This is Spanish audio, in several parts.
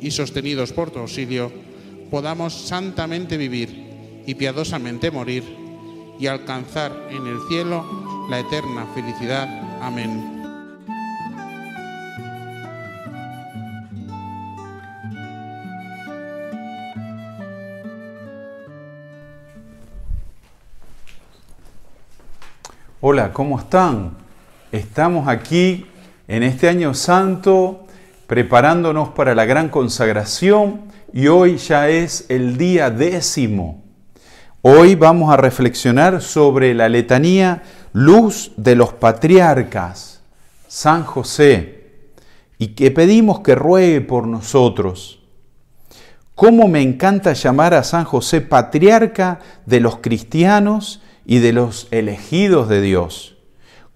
y sostenidos por tu auxilio, podamos santamente vivir y piadosamente morir y alcanzar en el cielo la eterna felicidad. Amén. Hola, ¿cómo están? Estamos aquí en este año santo preparándonos para la gran consagración y hoy ya es el día décimo. Hoy vamos a reflexionar sobre la letanía Luz de los Patriarcas, San José, y que pedimos que ruegue por nosotros. ¿Cómo me encanta llamar a San José patriarca de los cristianos y de los elegidos de Dios.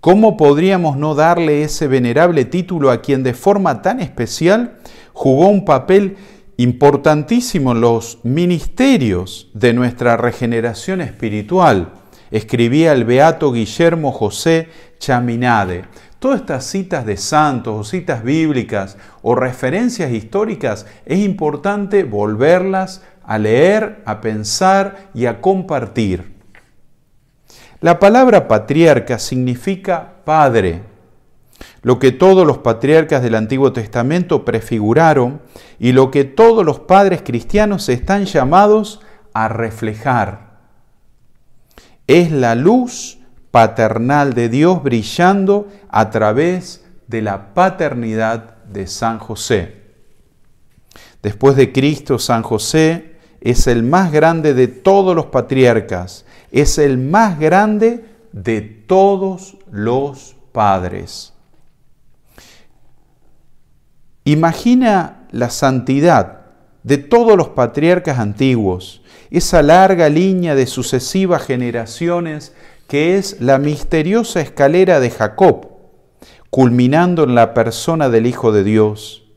¿Cómo podríamos no darle ese venerable título a quien de forma tan especial jugó un papel importantísimo en los ministerios de nuestra regeneración espiritual? Escribía el beato Guillermo José Chaminade. Todas estas citas de santos o citas bíblicas o referencias históricas es importante volverlas a leer, a pensar y a compartir. La palabra patriarca significa padre, lo que todos los patriarcas del Antiguo Testamento prefiguraron y lo que todos los padres cristianos están llamados a reflejar. Es la luz paternal de Dios brillando a través de la paternidad de San José. Después de Cristo, San José es el más grande de todos los patriarcas es el más grande de todos los padres. Imagina la santidad de todos los patriarcas antiguos, esa larga línea de sucesivas generaciones que es la misteriosa escalera de Jacob, culminando en la persona del Hijo de Dios.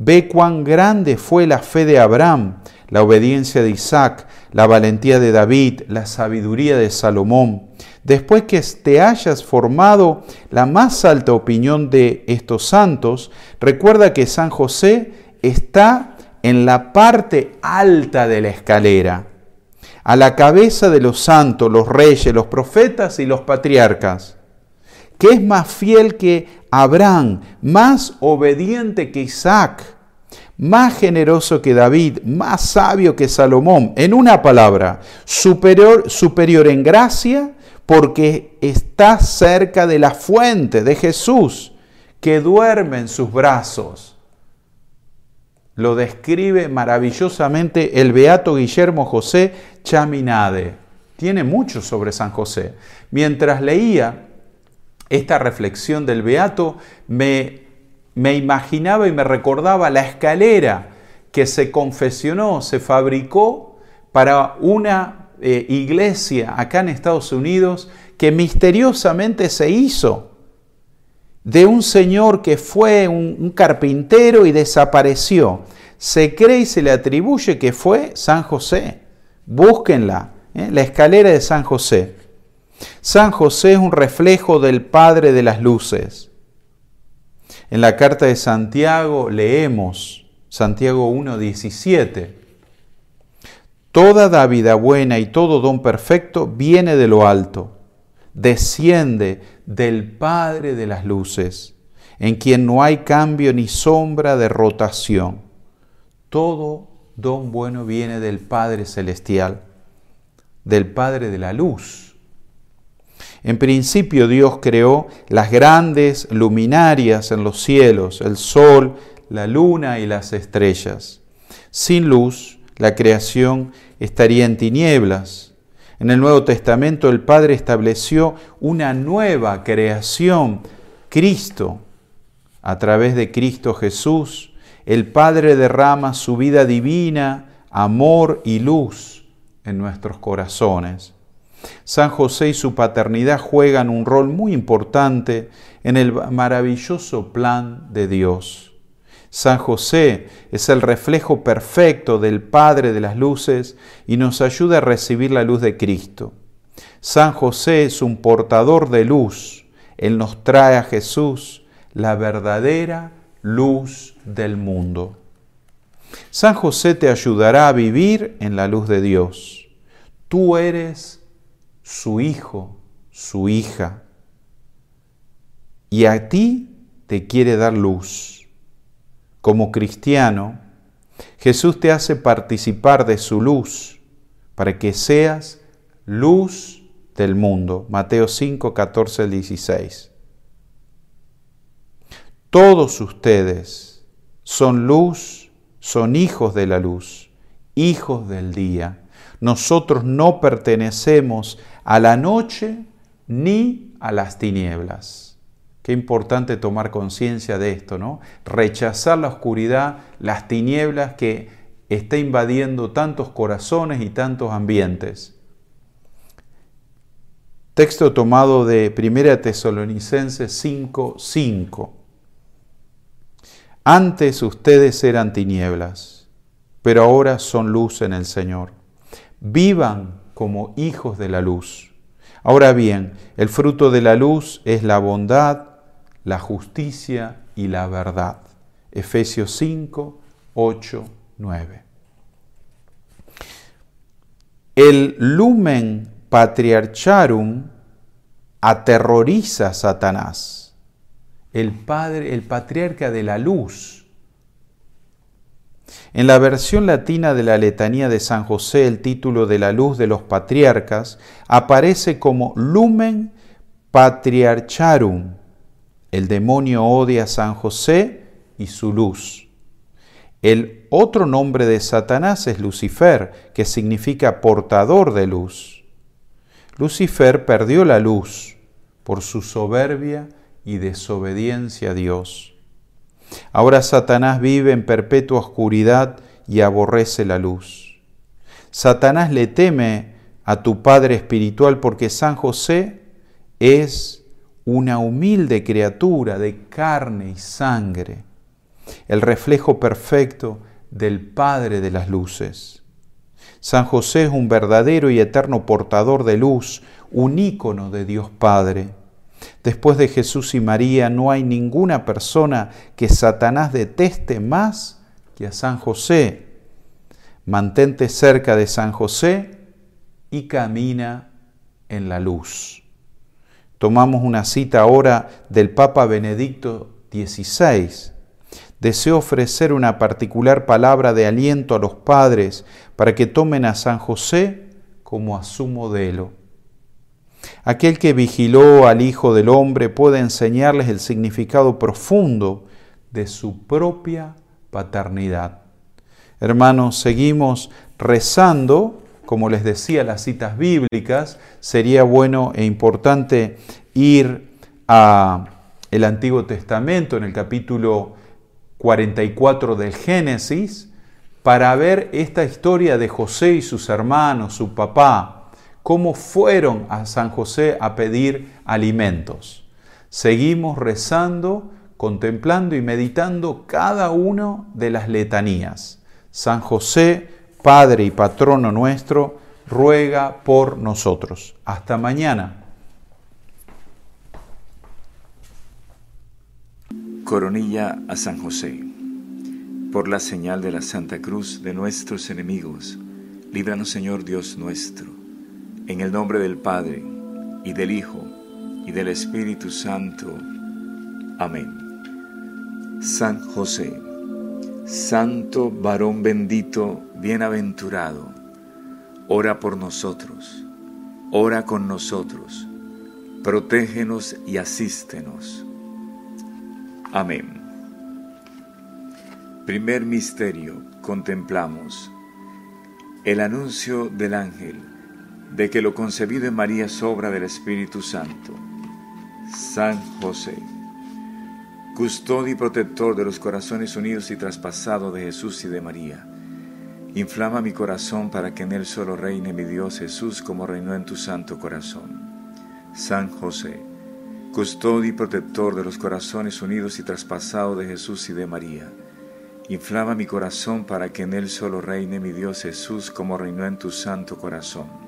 Ve cuán grande fue la fe de Abraham, la obediencia de Isaac, la valentía de David, la sabiduría de Salomón. Después que te hayas formado la más alta opinión de estos santos, recuerda que San José está en la parte alta de la escalera, a la cabeza de los santos, los reyes, los profetas y los patriarcas, que es más fiel que Abraham, más obediente que Isaac más generoso que David, más sabio que Salomón. En una palabra, superior, superior en gracia porque está cerca de la fuente de Jesús que duerme en sus brazos. Lo describe maravillosamente el beato Guillermo José Chaminade. Tiene mucho sobre San José. Mientras leía esta reflexión del beato, me me imaginaba y me recordaba la escalera que se confesionó, se fabricó para una eh, iglesia acá en Estados Unidos que misteriosamente se hizo de un señor que fue un, carpintero y desapareció. Se cree y se le atribuye que fue San José. Búsquenla ¿eh? la escalera de San José. San José es un reflejo del Padre de las Luces. En la carta de Santiago leemos, Santiago 1.17, Toda dávida buena y todo don perfecto viene de lo alto, desciende del Padre de las Luces, en quien no hay cambio ni sombra de rotación. Todo don bueno viene del Padre Celestial, del Padre de la Luz. En principio Dios creó las grandes luminarias en los cielos, el sol, la luna y las estrellas. Sin luz, la creación estaría en tinieblas. En el Nuevo Testamento el Padre estableció una nueva creación, Cristo. A través de Cristo Jesús, el Padre derrama su vida divina, amor y luz en nuestros corazones. San José y su paternidad juegan un rol muy importante en el maravilloso plan de Dios. San José es el reflejo perfecto del Padre de las Luces y nos ayuda a recibir la luz de Cristo. San José es un portador de luz. Él nos trae a Jesús, la verdadera luz del mundo. San José te ayudará a vivir en la luz de Dios. Tú eres su hijo, su hija. Y a ti te quiere dar luz como cristiano, Jesús te hace participar de su luz para que seas luz del mundo. Mateo 5, 14 16. Todos ustedes son luz, son hijos de la luz, hijos del día. Nosotros no pertenecemos a la noche ni a las tinieblas. Qué importante tomar conciencia de esto, ¿no? Rechazar la oscuridad, las tinieblas que está invadiendo tantos corazones y tantos ambientes. Texto tomado de 1 Tesalonicenses 5, 5. Antes ustedes eran tinieblas, pero ahora son luz en el Señor. Vivan como hijos de la luz. Ahora bien, el fruto de la luz es la bondad, la justicia y la verdad. Efesios 5, 8, 9. El lumen patriarcharum aterroriza a Satanás, el padre, el patriarca de la luz. En la versión latina de la letanía de San José, el título de la luz de los patriarcas aparece como lumen patriarcharum, el demonio odia a San José y su luz. El otro nombre de Satanás es Lucifer, que significa portador de luz. Lucifer perdió la luz por su soberbia y desobediencia a Dios. Ahora Satanás vive en perpetua oscuridad y aborrece la luz. Satanás le teme a tu Padre Espiritual porque San José es una humilde criatura de carne y sangre, el reflejo perfecto del Padre de las Luces. San José es un verdadero y eterno portador de luz, un ícono de Dios Padre. Después de Jesús y María no hay ninguna persona que Satanás deteste más que a San José. Mantente cerca de San José y camina en la luz. Tomamos una cita ahora del Papa Benedicto XVI. Deseo ofrecer una particular palabra de aliento a los padres para que tomen a San José como a su modelo. Aquel que vigiló al Hijo del Hombre puede enseñarles el significado profundo de su propia paternidad. Hermanos, seguimos rezando como les decía, las citas bíblicas, sería bueno e importante ir a el Antiguo Testamento en el capítulo 44 del Génesis para ver esta historia de José y sus hermanos, su papá, cómo fueron a San José a pedir alimentos. Seguimos rezando, contemplando y meditando cada una de las letanías. San José, Padre y patrono nuestro, ruega por nosotros. Hasta mañana. Coronilla a San José. Por la señal de la Santa Cruz de nuestros enemigos, líbranos Señor Dios nuestro. En el nombre del Padre, y del Hijo, y del Espíritu Santo. Amén. San José, Santo varón bendito, bienaventurado, ora por nosotros, ora con nosotros, protégenos y asístenos. Amén. Primer misterio, contemplamos el anuncio del ángel de que lo concebido en María es obra del Espíritu Santo. San José, custodio y protector de los corazones unidos y traspasados de Jesús y de María Inflama mi corazón para que en él solo reine mi Dios Jesús como reinó en tu santo corazón. San José, custodio y protector de los corazones unidos y traspasados de Jesús y de María, inflama mi corazón para que en él solo reine mi Dios Jesús como reinó en tu santo corazón.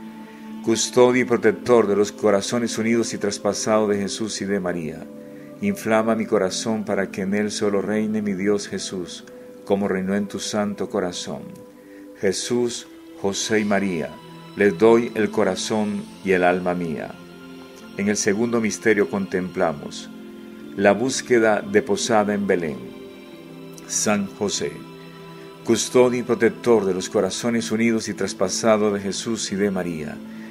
custodio y protector de los corazones unidos y traspasados de Jesús y de María, inflama mi corazón para que en él solo reine mi Dios Jesús, como reinó en tu santo corazón. Jesús, José y María, les doy el corazón y el alma mía. En el segundo misterio contemplamos la búsqueda de posada en Belén. San José, custodio y protector de los corazones unidos y traspasados de Jesús y de María,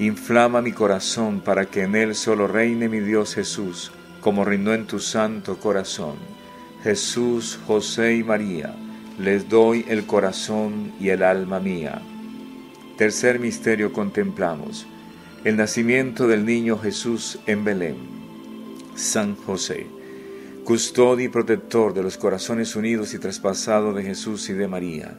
inflama mi corazón para que en él solo reine mi Dios Jesús, como reinó en tu santo corazón. Jesús, José y María, les doy el corazón y el alma mía. Tercer misterio contemplamos el nacimiento del niño Jesús en Belén. San José, custodio y protector de los corazones unidos y traspasados de Jesús y de María,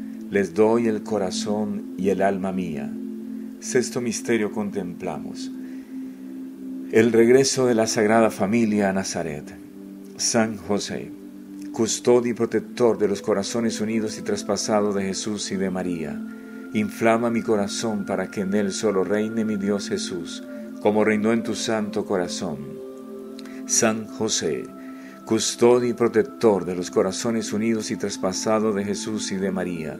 les doy el corazón y el alma mía. Sexto misterio contemplamos. El regreso de la Sagrada Familia a Nazaret. San José, custodio y protector de los corazones unidos y traspasados de Jesús y de María. Inflama mi corazón para que en él solo reine mi Dios Jesús, como reinó en tu santo corazón. San José, custodio y protector de los corazones unidos y traspasados de Jesús y de María.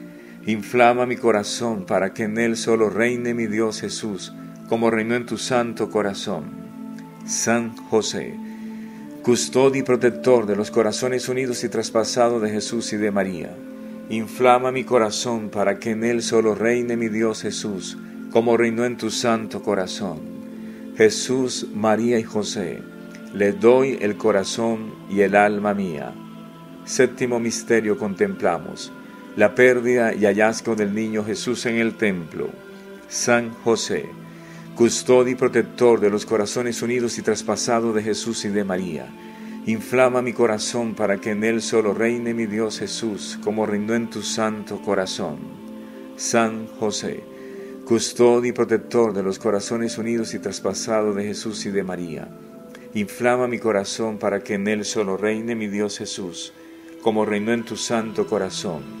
Inflama mi corazón para que en él solo reine mi Dios Jesús, como reinó en tu santo corazón. San José, custodio y protector de los corazones unidos y traspasados de Jesús y de María. Inflama mi corazón para que en él solo reine mi Dios Jesús, como reinó en tu santo corazón. Jesús, María y José, le doy el corazón y el alma mía. Séptimo misterio contemplamos, la pérdida y hallazgo del niño Jesús en el templo. San José, custodio y protector de los corazones unidos y traspasados de Jesús y de María. Inflama mi corazón para que en él solo reine mi Dios Jesús, como reinó en tu santo corazón. San José, custodio y protector de los corazones unidos y traspasados de Jesús y de María. Inflama mi corazón para que en él solo reine mi Dios Jesús, como reinó en tu santo corazón.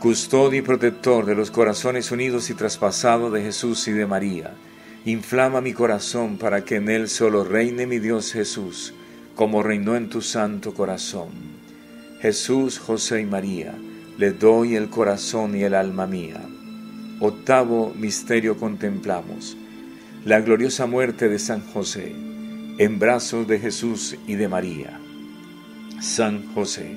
custodio y protector de los corazones unidos y traspasados de Jesús y de María, inflama mi corazón para que en él solo reine mi Dios Jesús, como reinó en tu santo corazón. Jesús, José y María, le doy el corazón y el alma mía. Octavo misterio contemplamos, la gloriosa muerte de San José, en brazos de Jesús y de María. San José,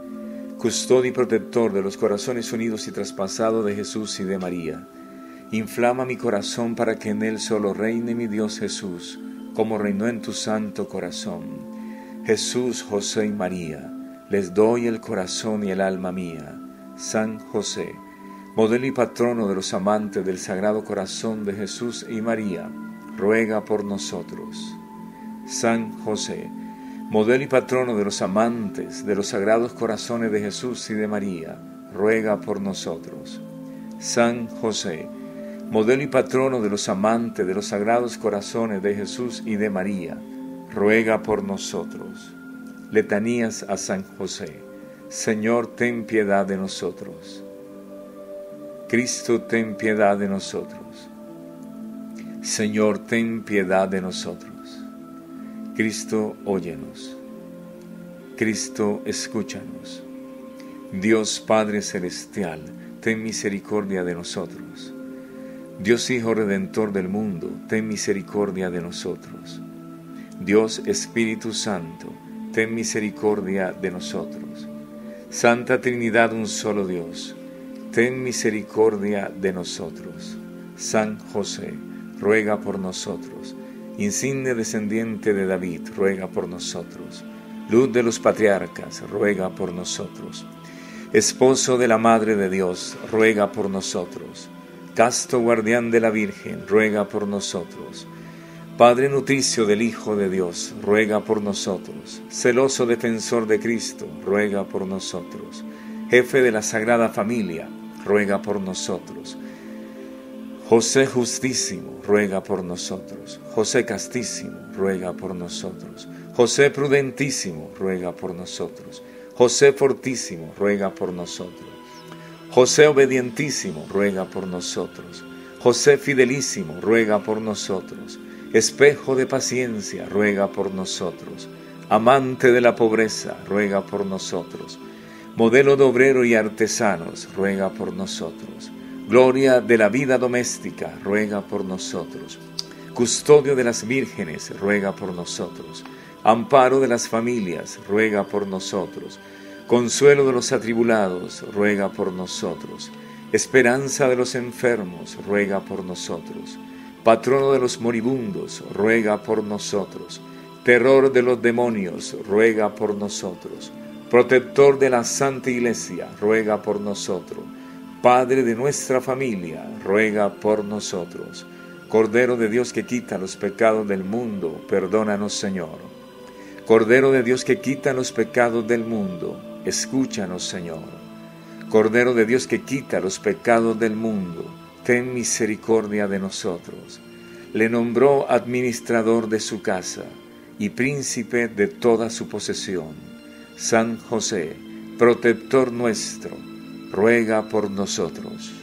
custodio y protector de los corazones unidos y traspasados de Jesús y de María. Inflama mi corazón para que en él solo reine mi Dios Jesús, como reinó en tu santo corazón. Jesús, José y María, les doy el corazón y el alma mía. San José, modelo y patrono de los amantes del Sagrado Corazón de Jesús y María, ruega por nosotros. San José, modelo y patrono de los amantes de los Sagrados Corazones de Jesús y de María, ruega por nosotros. San José, modelo y patrono de los amantes de los Sagrados Corazones de Jesús y de María, ruega por nosotros. Letanías a San José. Señor, ten piedad de nosotros. Cristo, ten piedad de nosotros. Señor, ten piedad de nosotros. Cristo, óyenos. Cristo, escúchanos. Dios Padre Celestial, ten misericordia de nosotros. Dios Hijo Redentor del mundo, ten misericordia de nosotros. Dios Espíritu Santo, ten misericordia de nosotros. Santa Trinidad, un solo Dios, ten misericordia de nosotros. San José, ruega por nosotros. Insigne descendiente de David, ruega por nosotros. Luz de los patriarcas, ruega por nosotros. Esposo de la Madre de Dios, ruega por nosotros. Casto guardián de la Virgen, ruega por nosotros. Padre nutricio del Hijo de Dios, ruega por nosotros. Celoso defensor de Cristo, ruega por nosotros. Jefe de la Sagrada Familia, ruega por nosotros. José justísimo, ruega por nosotros. José castísimo, ruega por nosotros. José prudentísimo, ruega por nosotros. José fortísimo, ruega por nosotros. José obedientísimo, ruega por nosotros. José fidelísimo, ruega por nosotros espejo de paciencia, ruega por nosotros. Amante de la pobreza, ruega por nosotros. Modelo de obrero y artesanos, ruega por nosotros. Gloria de la vida doméstica, ruega por nosotros. Custodio de las vírgenes, ruega por nosotros. Amparo de las familias, ruega por nosotros. Consuelo de los atribulados, ruega por nosotros. Esperanza de los enfermos, ruega por nosotros patrono de los moribundos, ruega por nosotros. Terror de los demonios, ruega por nosotros. Protector de la Santa Iglesia, ruega por nosotros. Padre de nuestra familia, ruega por nosotros. Cordero de Dios que quita los pecados del mundo, perdónanos Señor. Cordero de Dios que quita los pecados del mundo, escúchanos Señor. Cordero de Dios que quita los pecados del mundo, ten misericordia de nosotros. Le nombró administrador de su casa y príncipe de toda su posesión. San José, protector nuestro, ruega por nosotros.